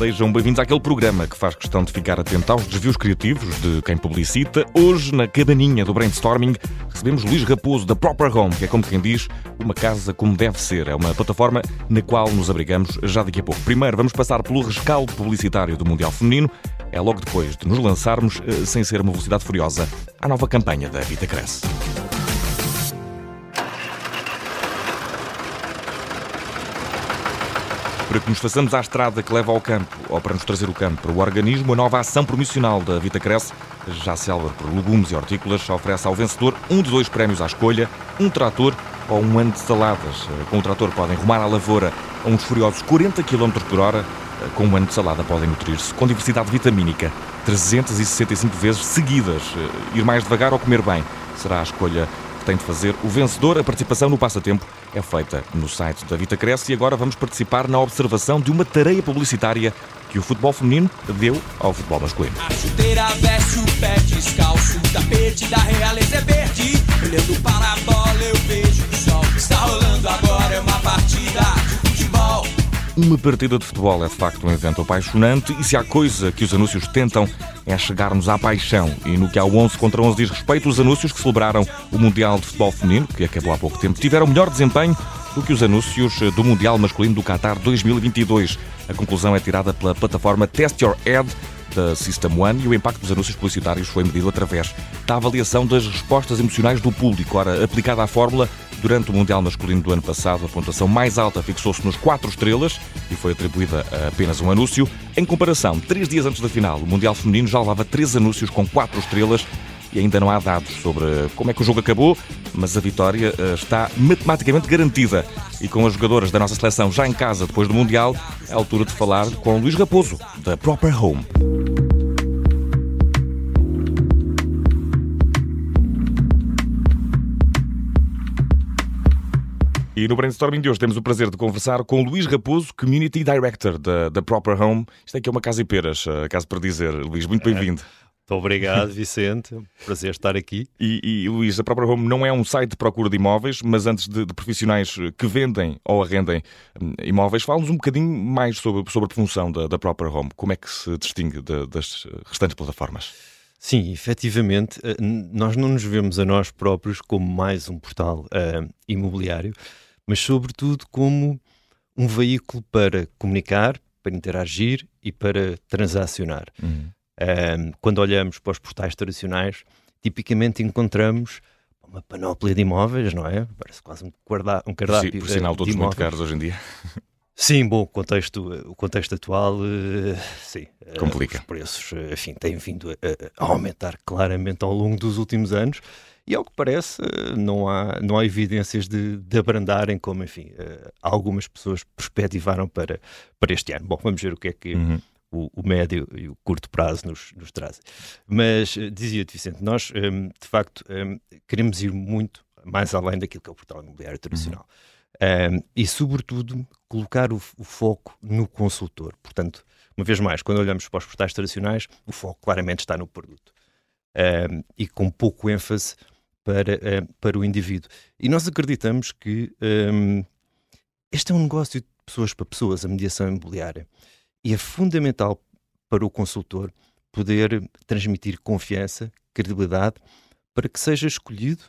Sejam bem-vindos àquele programa que faz questão de ficar atento aos desvios criativos de quem publicita. Hoje, na cabaninha do brainstorming, recebemos Luís Raposo da Proper Home, que é como quem diz, uma casa como deve ser. É uma plataforma na qual nos abrigamos já daqui a pouco. Primeiro, vamos passar pelo rescaldo publicitário do Mundial Feminino. É logo depois de nos lançarmos, eh, sem ser uma velocidade furiosa, à nova campanha da Vita Cresce. Para que nos façamos à estrada que leva ao campo, ou para nos trazer o campo para o organismo, a nova ação promocional da Vita Cresce, já célebre por legumes e hortícolas, oferece ao vencedor um de dois prémios à escolha, um trator ou um ano de saladas. Com o trator podem rumar à lavoura a uns furiosos 40 km por hora, com um ano de salada podem nutrir-se com diversidade vitamínica, 365 vezes seguidas. Ir mais devagar ou comer bem será a escolha que tem de fazer o vencedor. A participação no passatempo é feita no site da Vita Cresce e agora vamos participar na observação de uma tarefa publicitária que o futebol feminino deu ao futebol masculino. A chuteira veste o pé descalço, da realeza é verde. Olhando para a bola Uma partida de futebol é de facto um evento apaixonante e se há coisa que os anúncios tentam é chegar-nos à paixão. E no que ao 11 contra 11 diz respeito, os anúncios que celebraram o Mundial de Futebol Feminino, que acabou há pouco tempo, tiveram melhor desempenho do que os anúncios do Mundial Masculino do Qatar 2022. A conclusão é tirada pela plataforma Test Your Ad da System One e o impacto dos anúncios publicitários foi medido através da avaliação das respostas emocionais do público. Ora, aplicada à fórmula, durante o Mundial Masculino do ano passado, a pontuação mais alta fixou-se nos 4 estrelas e foi atribuída a apenas um anúncio. Em comparação, três dias antes da final, o Mundial Feminino já levava três anúncios com 4 estrelas e ainda não há dados sobre como é que o jogo acabou, mas a vitória eh, está matematicamente garantida. E com as jogadoras da nossa seleção já em casa depois do Mundial, é a altura de falar com Luís Raposo, da Proper Home. E no brainstorming de hoje temos o prazer de conversar com Luís Raposo, Community Director da, da Proper Home. Isto aqui é uma casa e peras, caso para dizer. Luís, muito bem-vindo. Muito obrigado, Vicente. Prazer estar aqui. E, e Luís, a Proper Home não é um site de procura de imóveis, mas antes de, de profissionais que vendem ou arrendem hum, imóveis, fala-nos um bocadinho mais sobre, sobre a função da, da Proper Home. Como é que se distingue de, das restantes plataformas? Sim, efetivamente, eh, nós não nos vemos a nós próprios como mais um portal uh, imobiliário, mas sobretudo como um veículo para comunicar, para interagir e para transacionar. Uhum. Um, quando olhamos para os portais tradicionais, tipicamente encontramos uma panóplia de imóveis, não é? Parece quase um, guarda, um cardápio. Sim, por sinal, todos muito caros hoje em dia. Sim, bom, o contexto, o contexto atual, uh, sim. Complica. Uh, os preços, uh, enfim, têm vindo a, aumentar claramente ao longo dos últimos anos e, ao que parece, não há, não há evidências de, de abrandarem, como, enfim, algumas pessoas perspectivaram para, para este ano. Bom, vamos ver o que é que uhum. o, o, médio e o curto prazo nos, nos trazem. Mas, dizia-te, Vicente, nós, de facto, queremos ir muito mais além daquilo que é o portal imobiliário tradicional. Uhum um, e, sobretudo, colocar o, o, foco no consultor. Portanto, uma vez mais, quando olhamos para os portais tradicionais, o foco claramente está no produto um, e com pouco ênfase para, uh, para o indivíduo. E nós acreditamos que um, este é um negócio de pessoas para pessoas, a mediação imobiliária, e é fundamental para o consultor poder transmitir confiança, credibilidade, para que seja escolhido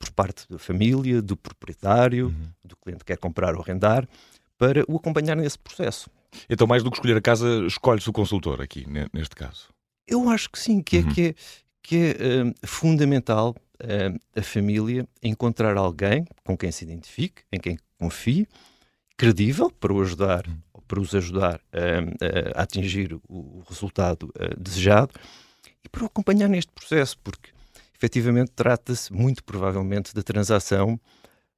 por parte da família, do proprietário, uhum. do cliente que quer comprar ou arrendar, para o acompanhar nesse processo. Então, mais do que escolher a casa, escolhe-se o consultor aqui, neste caso? Eu acho que sim, que é, uhum. que é, que é uh, fundamental uh, a família encontrar alguém com quem se identifique, em quem confie, credível para o ajudar, uhum. para os ajudar uh, a atingir o resultado desejado e para o acompanhar neste processo, porque efetivamente trata-se muito provavelmente da transação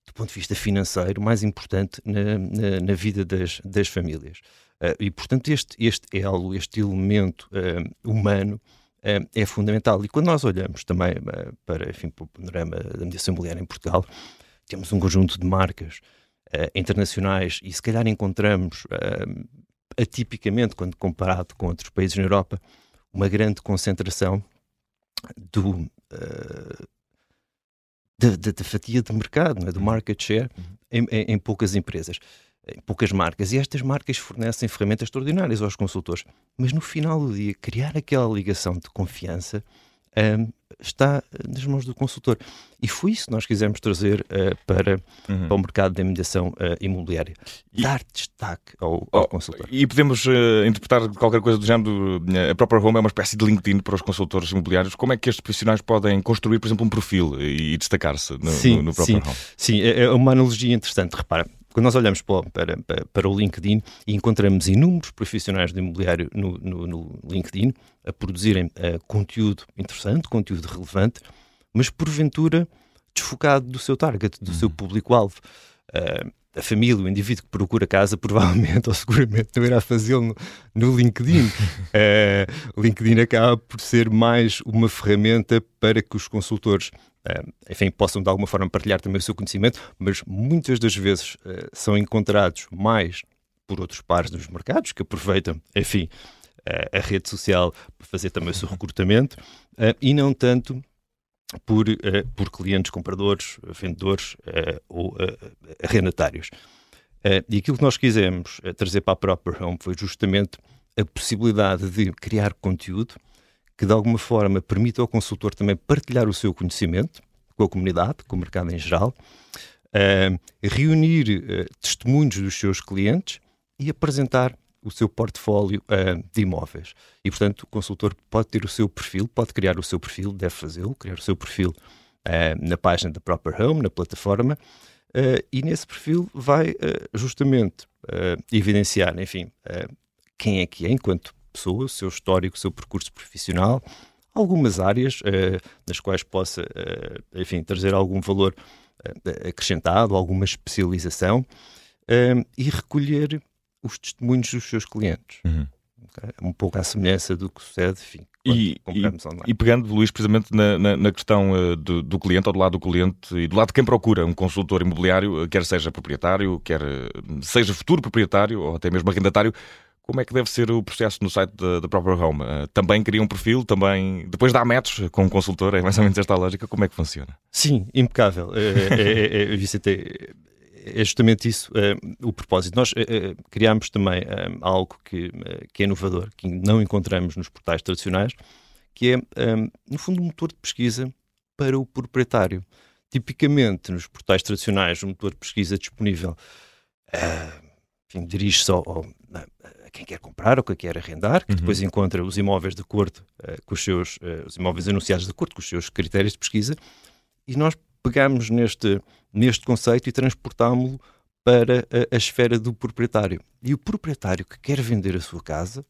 do ponto de vista financeiro mais importante na, na, na vida das, das famílias. Uh, e, portanto, este, este elo, este elemento uh, humano uh, é fundamental. E quando nós olhamos também para, enfim, para o panorama da mediação imobiliária em Portugal, temos um conjunto de marcas internacionais e se calhar encontramos, atipicamente, quando comparado com outros países na Europa, uma grande concentração do, da, da, da, fatia de mercado, é? do uhum. market share, uhum. em, em, em, poucas empresas. em poucas marcas. E estas marcas fornecem ferramentas extraordinárias aos consultores. Mas no final do dia, criar aquela ligação de confiança um, está nas mãos do consultor. E foi isso que nós quisemos trazer uh, para, uhum. para o mercado da mediação uh, imobiliária. E, Dar destaque ao, ao oh, consultor. E podemos uh, interpretar qualquer coisa do género. A própria Home é uma espécie de LinkedIn para os consultores imobiliários. Como é que estes profissionais podem construir, por exemplo, um perfil e, e destacar-se no, no, no próprio sim, Home? Sim, é, é uma analogia interessante. Repara, quando nós olhamos para, para, para, o LinkedIn e encontramos inúmeros profissionais do imobiliário no, no, no LinkedIn a produzirem uh, conteúdo interessante, conteúdo relevante, mas porventura desfocado do seu target, do uhum. seu público-alvo. Uh, a família, o indivíduo que procura casa, provavelmente ou seguramente não irá fazê-lo no, no, LinkedIn. uh, o LinkedIn acaba por ser mais uma ferramenta para que os consultores enfim, possam de alguma forma partilhar também o seu conhecimento, mas muitas das vezes uh, são encontrados mais por outros pares dos mercados que aproveitam, enfim, uh, a rede social para fazer também o seu recrutamento e não tanto por, por clientes compradores, vendedores ou arrendatários. e aquilo que nós quisemos trazer para a própria Home foi justamente a possibilidade de criar conteúdo que de alguma forma permita ao consultor também partilhar o seu conhecimento com a comunidade, com o mercado em geral, uh, reunir uh, testemunhos dos seus clientes e apresentar o seu portfólio uh, de imóveis. E, portanto, o consultor pode ter o seu perfil, pode criar o seu perfil, deve fazê-lo, criar o seu perfil na página da Proper Home, na plataforma, e nesse perfil vai justamente evidenciar, enfim, quem é que é enquanto pessoa, o seu histórico, o seu percurso profissional, algumas áreas uh, nas quais possa, uh, enfim, trazer algum valor uh, acrescentado, alguma especialização e recolher os testemunhos dos seus clientes. Uhum. Okay? Um pouco à semelhança do que sucede, enfim, e, e, e, pegando, Luís, precisamente na, na, na questão uh, do, do, cliente, ou do lado do cliente, e do lado de quem procura um consultor imobiliário, quer seja proprietário, quer seja futuro proprietário, ou até mesmo arrendatário, como é que deve ser o processo no site da própria Home? Uh, também cria um perfil, também depois dá metros com um consultor, é mais ou menos esta lógica, como é que funciona? Sim, impecável. É, é, é, Vicente, é justamente isso uh, o propósito. Nós uh, criámos também algo que, que é inovador, que não encontramos nos portais tradicionais, que é, no fundo, um motor de pesquisa para o proprietário. Tipicamente, nos portais tradicionais, o motor de pesquisa disponível enfim, dirige-se ao, ao, quem quer comprar ou quem quer arrendar, que uhum. depois encontra os imóveis de acordo uh, com os seus, uh, os imóveis anunciados de acordo com os seus critérios de pesquisa, e nós pegamos neste, neste conceito e transportámo-lo para a, a, esfera do proprietário. E o proprietário que quer vender a sua casa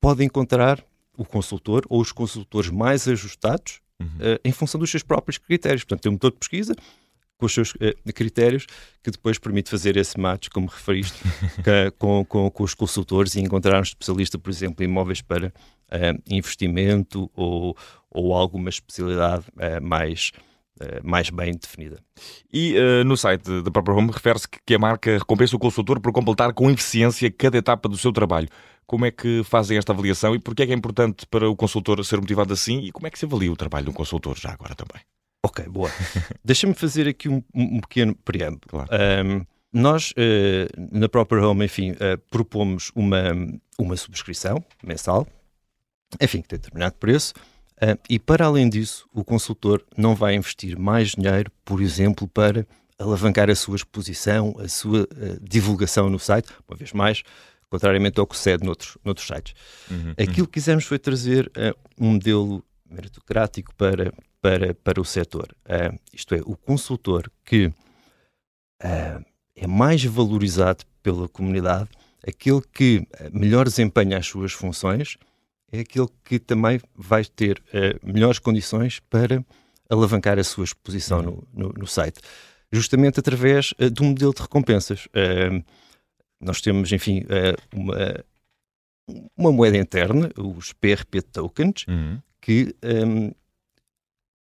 pode encontrar o consultor ou os consultores mais ajustados uhum. uh, em função dos seus próprios critérios. Portanto, tem um motor de pesquisa, com os seus uh, critérios, que depois permite fazer esse match, como referiste, com, com, com, os consultores e encontrar um especialista, por exemplo, em imóveis para uh, investimento ou, ou alguma especialidade uh, mais, mais bem definida. E no site da própria Home refere-se que, que a marca recompensa o consultor por completar com eficiência cada etapa do seu trabalho. Como é que fazem esta avaliação e porquê é que é importante para o consultor ser motivado assim e como é que se avalia o trabalho do consultor já agora também? Ok, boa. Deixa-me fazer aqui um, um pequeno preâmbulo. Claro. Um, nós, uh, na própria Home, enfim, uh, propomos uma, uma subscrição mensal, enfim, que tem determinado preço, uh, e para além disso, o consultor não vai investir mais dinheiro, por exemplo, para alavancar a sua exposição, a sua divulgação no site, uma vez mais, contrariamente ao que sucede noutros, noutros sites. Uhum, Aquilo uhum. que quisemos foi trazer um modelo meritocrático para, para, para o setor. Uh, isto é, o consultor que uh, é mais valorizado pela comunidade, aquele que melhor desempenha as suas funções, é aquele que também vai ter uh, melhores condições para alavancar a sua exposição uhum. no, no, no site. Justamente através uh, de um modelo de recompensas. Uh, nós temos, enfim, uma, uma moeda interna, os PRP tokens, uhum. que um,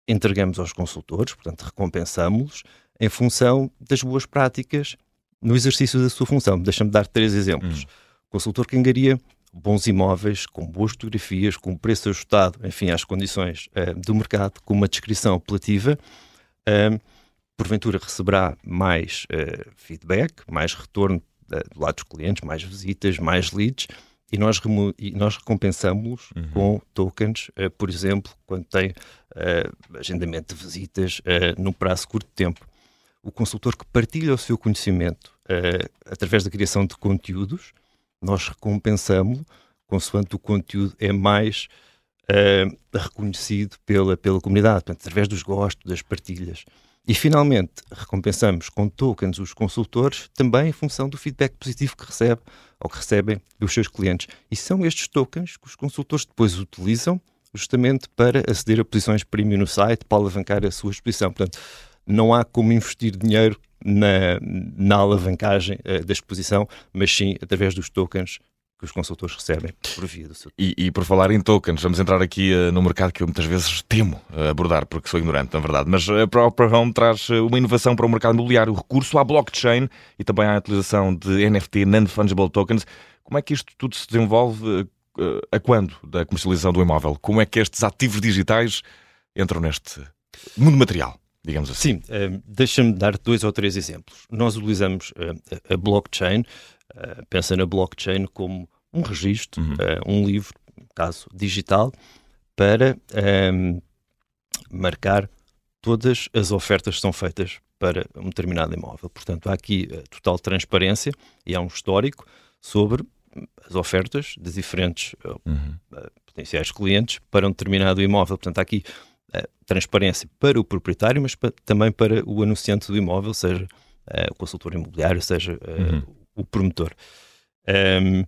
entregamos aos consultores, portanto, recompensamos-los em função das boas práticas no exercício da sua função. Deixa-me dar três exemplos. Hum. O consultor que angaria bons imóveis, com boas fotografias, com preço ajustado, enfim, às condições uh, do mercado, com uma descrição apelativa, uh, porventura receberá mais uh, feedback, mais retorno do lado dos clientes, mais visitas, mais leads, e nós, nós recompensamos-los uhum. com tokens, por exemplo, quando tem uh, agendamento de visitas uh, num prazo curto de tempo. O consultor que partilha o seu conhecimento através da criação de conteúdos, nós recompensamos-lo consoante o conteúdo é mais reconhecido pela, pela comunidade, portanto, através dos gostos, das partilhas. E, finalmente, recompensamos com tokens os consultores também em função do feedback positivo que recebe ou que recebem dos seus clientes. E são estes tokens que os consultores depois utilizam justamente para aceder a posições premium no site, para alavancar a sua exposição. Portanto, não há como investir dinheiro na, na alavancagem uh, da exposição, mas sim através dos tokens que os consultores recebem por via do seu. E, e por falar em tokens, vamos entrar aqui uh, no mercado que eu muitas vezes temo uh, abordar, porque sou ignorante, na verdade. Mas a Proper Home traz uma inovação para o mercado imobiliário, o recurso à blockchain e também à utilização de NFT, Non-Fungible Tokens. Como é que isto tudo se desenvolve? A quando da comercialização do imóvel? Como é que estes ativos digitais entram neste mundo material? Digamos assim. Sim, deixa-me dar dois ou três exemplos. Nós utilizamos a blockchain eh, pensa na blockchain como um registro, uhum. uh, um livro, caso digital, para um, ehm, marcar todas as ofertas que são feitas para um determinado imóvel. Portanto, há aqui total transparência e há um histórico sobre as ofertas de diferentes uhum. potenciais clientes para um determinado imóvel. Portanto, há aqui transparência para o proprietário, mas pa também para o anunciante do imóvel, seja o consultor imobiliário, seja uhum o promotor. Um,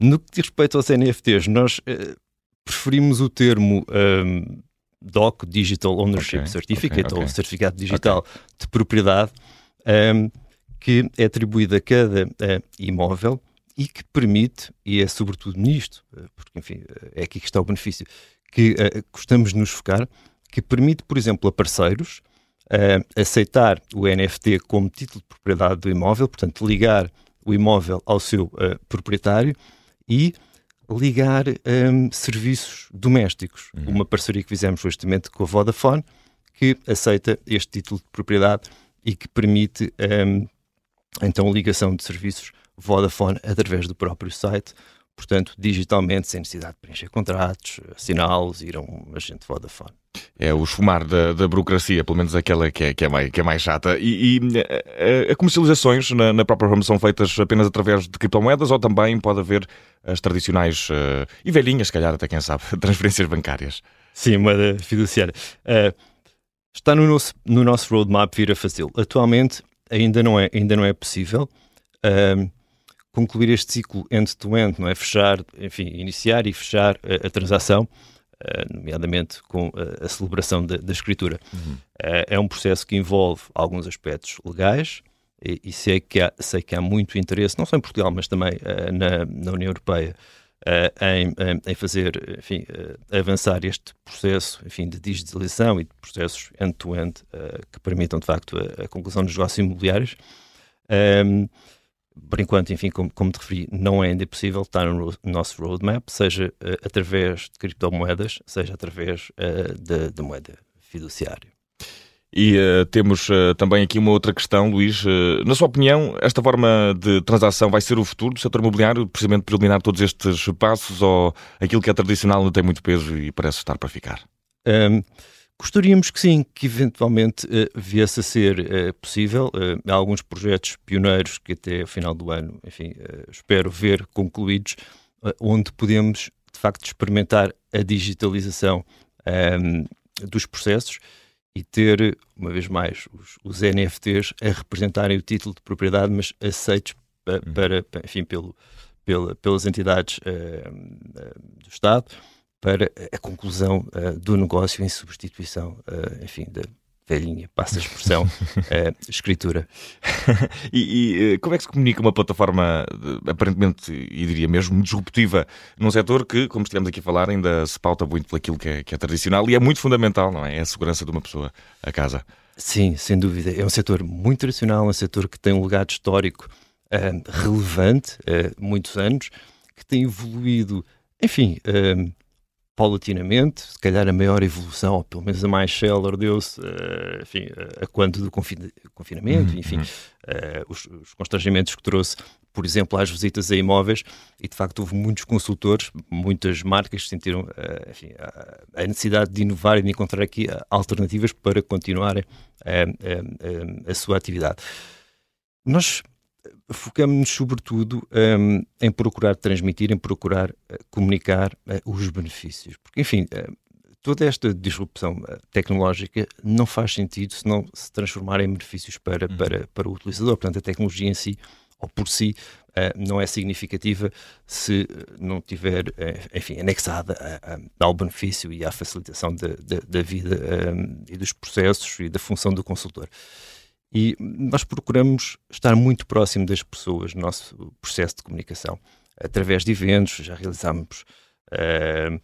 no que diz respeito aos NFTs, nós uh, preferimos o termo um, DOC, Digital Ownership okay, Certificate, okay, okay. ou Certificado Digital de Propriedade, um, que é atribuído a cada uh, imóvel e que permite, e é sobretudo nisto, uh, porque enfim, é aqui que está o benefício, que gostamos de nos focar, que permite, por exemplo, a parceiros aceitar o NFT como título de propriedade do imóvel, portanto, ligar o imóvel ao seu uh, proprietário e ligar um, serviços domésticos. Uhum. Uma parceria que fizemos justamente com a Vodafone, que aceita este título de propriedade e que permite um, então a ligação de serviços Vodafone através do próprio site, portanto, digitalmente, sem necessidade de preencher contratos, assiná-los, ir a um agente Vodafone. É o esfumar da, da burocracia, pelo menos aquela que é, que é, mais, que é mais chata. E, e a, a comercializações na, na própria Home são feitas apenas através de criptomoedas ou também pode haver as tradicionais uh, e velhinhas, se calhar, até quem sabe, transferências bancárias? Sim, moeda fiduciária. Uh, está no nosso, no nosso roadmap vir a fazê-lo. Atualmente ainda não é, ainda não é possível. Uh, concluir este ciclo end-to-end, -end, não é? Fechar, enfim, iniciar e fechar a, a transação eh, nomeadamente com a, a celebração da, da escritura. Uhum. é um processo que envolve alguns aspectos legais e, e sei, que há, sei que há muito interesse, não só em Portugal, mas também uh, na, na, União Europeia, uh, em, em, fazer, enfim, avançar este processo, enfim, de digitalização e de processos end-to-end -end, que permitam, de facto, a, a conclusão dos negócios imobiliários. Um, por enquanto, enfim, como, como te referi, não é ainda possível estar no nosso roadmap, seja uh, através de criptomoedas, seja através uh, da moeda fiduciária. E uh, temos uh, também aqui uma outra questão, Luís. Uh, na sua opinião, esta forma de transação vai ser o futuro do setor imobiliário, precisamente por eliminar todos estes passos, ou aquilo que é tradicional não tem muito peso e parece estar para ficar? Um, Gostaríamos que sim, que eventualmente uh, viesse a ser uh, possível. Uh, há alguns projetos pioneiros que até o final do ano, enfim, espero ver concluídos, onde podemos de facto experimentar a digitalização um, ehm, dos processos e ter, uma vez mais, os, os, NFTs a representarem o título de propriedade, mas aceitos para, uhum. para enfim, pelo, pela, pelas entidades do Estado para a conclusão uh, do negócio em substituição, uh, enfim, da velhinha, passa a expressão, uh, escritura. e, e, como é que se comunica uma plataforma aparentemente, e diria mesmo, disruptiva num setor que, como estivemos aqui a falar, ainda se pauta muito por aquilo que é, que é tradicional e é muito fundamental, não é? É a segurança de uma pessoa a casa. Sim, sem dúvida. É um setor muito tradicional, é um setor que tem um legado histórico relevante, muitos anos, que tem evoluído, enfim, paulatinamente, se calhar a maior evolução, ou pelo menos a mais célere, deu-se uh, enfim, a quando do confin confinamento, uhum. enfim, uh, os, os, constrangimentos que trouxe, por exemplo, às visitas a imóveis, e de facto houve muitos consultores, muitas marcas que sentiram uh, enfim, a, a, necessidade de inovar e de encontrar aqui alternativas para continuarem a sua atividade. Nós focamos-nos sobretudo um, em procurar transmitir, em procurar uh, comunicar uh, os benefícios. Porque, enfim, uh, toda esta disrupção tecnológica não faz sentido se não se transformar em benefícios para, uhum. para, para o utilizador. Portanto, a tecnologia em si, ou por si, não é significativa se não tiver, enfim, anexada ao benefício e à facilitação da, da, da vida um, e dos processos e da função do consultor. E nós procuramos estar muito próximo das pessoas no nosso processo de comunicação, através de eventos, já realizámos uh,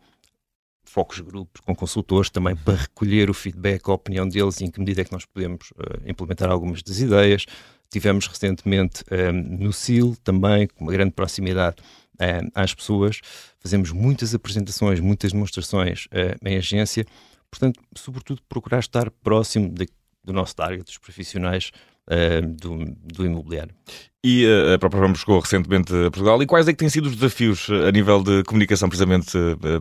focos grupos com consultores também para recolher o feedback, a opinião deles e em que medida é que nós podemos uh, implementar algumas das ideias. Tivemos recentemente um, eh, no CIL também, com uma grande proximidade uh, às pessoas. Fazemos muitas apresentações, muitas demonstrações uh, em agência. Portanto, sobretudo procurar estar próximo de, do nosso target, dos profissionais uh, do, do imobiliário. E uh, a própria Ramos chegou recentemente a Portugal. E quais é que têm sido os desafios uh, a nível de comunicação, precisamente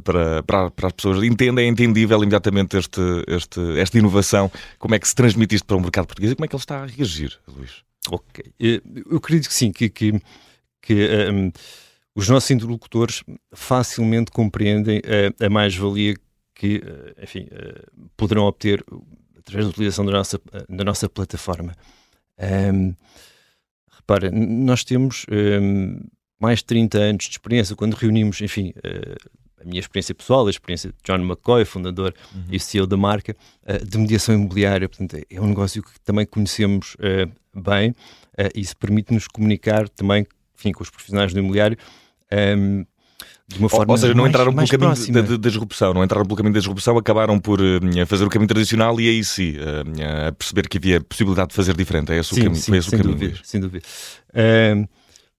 para, para, para, as pessoas? Entendem, é entendível imediatamente este, este, esta inovação? Como é que se transmite isto para o mercado português e como é que ele está a reagir, Luís? Ok. Eu acredito que sim, que, que, que um, os nossos interlocutores facilmente compreendem a, a mais-valia que, enfim, poderão obter através da utilização da nossa, da nossa plataforma. Um, repara, nós temos um, mais de 30 anos de experiência, quando reunimos, enfim, uh, a minha experiência pessoal, a experiência de John McCoy, fundador uhum. e CEO da marca, uh, de mediação imobiliária. Portanto, é um negócio que também conhecemos uh, bem e isso permite-nos comunicar também, enfim, com os profissionais do imobiliário um, de uma forma Ou seja, não mais, entraram pelo caminho da, da, disrupção, não entraram pelo caminho da disrupção, acabaram por uh, fazer o caminho tradicional e aí sim, uh, a perceber que havia possibilidade de fazer diferente. É esse sim, o caminho. Sim, esse sem, o caminho dúvida, sem dúvida. Uh,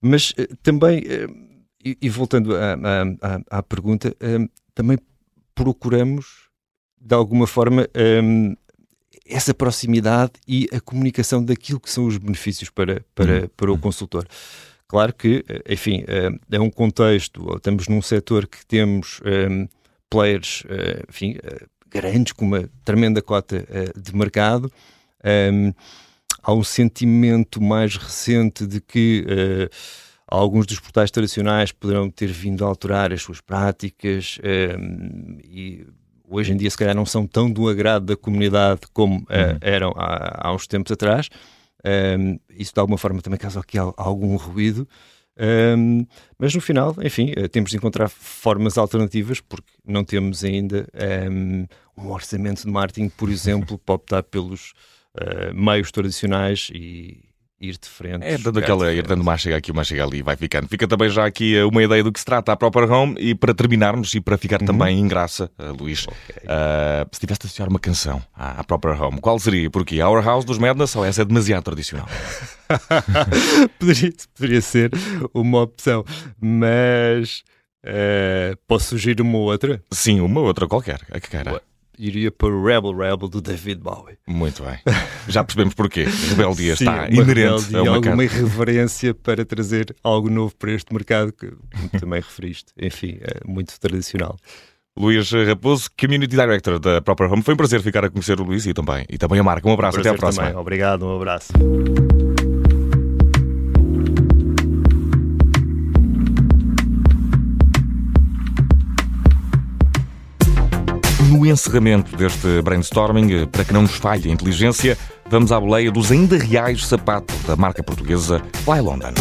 mas também, e, e, voltando à, à, à pergunta, também procuramos, de alguma forma, essa proximidade e a comunicação daquilo que são os benefícios para, para, hum, para o hum. consultor. Claro que, eh, enfim, eh, é um contexto, estamos num setor que temos ehm, players, eh, enfim, grandes, com uma tremenda cota de mercado. Há um sentimento mais recente de que alguns dos portais tradicionais poderão ter vindo a alterar as suas práticas e hoje em dia se calhar não são tão do agrado da comunidade como uh, eram há, há uns tempos atrás. Um, isso de alguma forma também causa aqui algum ruído. Um, mas no final, enfim, eh, temos de encontrar formas alternativas porque não temos ainda um, um orçamento de marketing, por exemplo, para optar pelos uh, meios tradicionais e, ir de frente. É dando aquela, ir dando mais chega aqui, mais chega ali, vai ficando. Fica também já aqui eh, uma ideia do que se trata a Proper Home e para terminarmos e para ficar uhum. também em graça, uh, Luís, okay. uh, se tivesse de associar uma canção à, à Proper Home, qual seria? Porque Our House dos Madness ou essa é demasiado tradicional? poderia, poderia ser uma opção, mas uh, posso sugerir uma outra? Sim, uma outra qualquer. A que cara? Iria para o Rebel Rebel do David Bowie. Muito bem. Já percebemos porquê. Rebeldia Sim, está inerente a uma alguma irreverência para trazer algo novo para este mercado que também referiste. Enfim, é muito tradicional. Luís Raposo, Community Director da Proper Home. Foi um prazer ficar a conhecer o Luís e também, e também a marca. Um abraço, um até à próxima. Também. Obrigado, um abraço. No encerramento deste brainstorming, para que não nos falhe a inteligência, vamos à boleia dos ainda reais sapatos da marca portuguesa Fly London.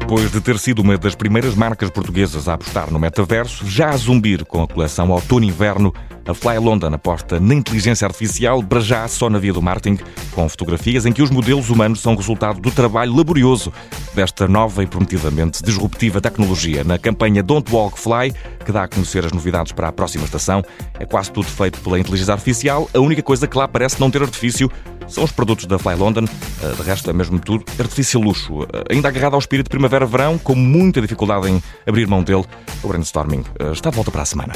Depois de ter sido uma das primeiras marcas portuguesas a apostar no metaverso, já a zumbir com a coleção outono-inverno, a Fly London aposta na inteligência artificial, para já só na via do marketing, com fotografias em que os modelos humanos são resultado do trabalho laborioso desta nova e prometidamente disruptiva tecnologia. Na campanha Don't Walk Fly, que dá a conhecer as novidades para a próxima estação, é quase tudo feito pela inteligência artificial. A única coisa que lá parece não ter artifício são os produtos da Fly London. De resto, é mesmo tudo artifício luxo. Ainda agarrado ao espírito primavera-verão, com muita dificuldade em abrir mão dele, o brainstorming está de volta para a semana.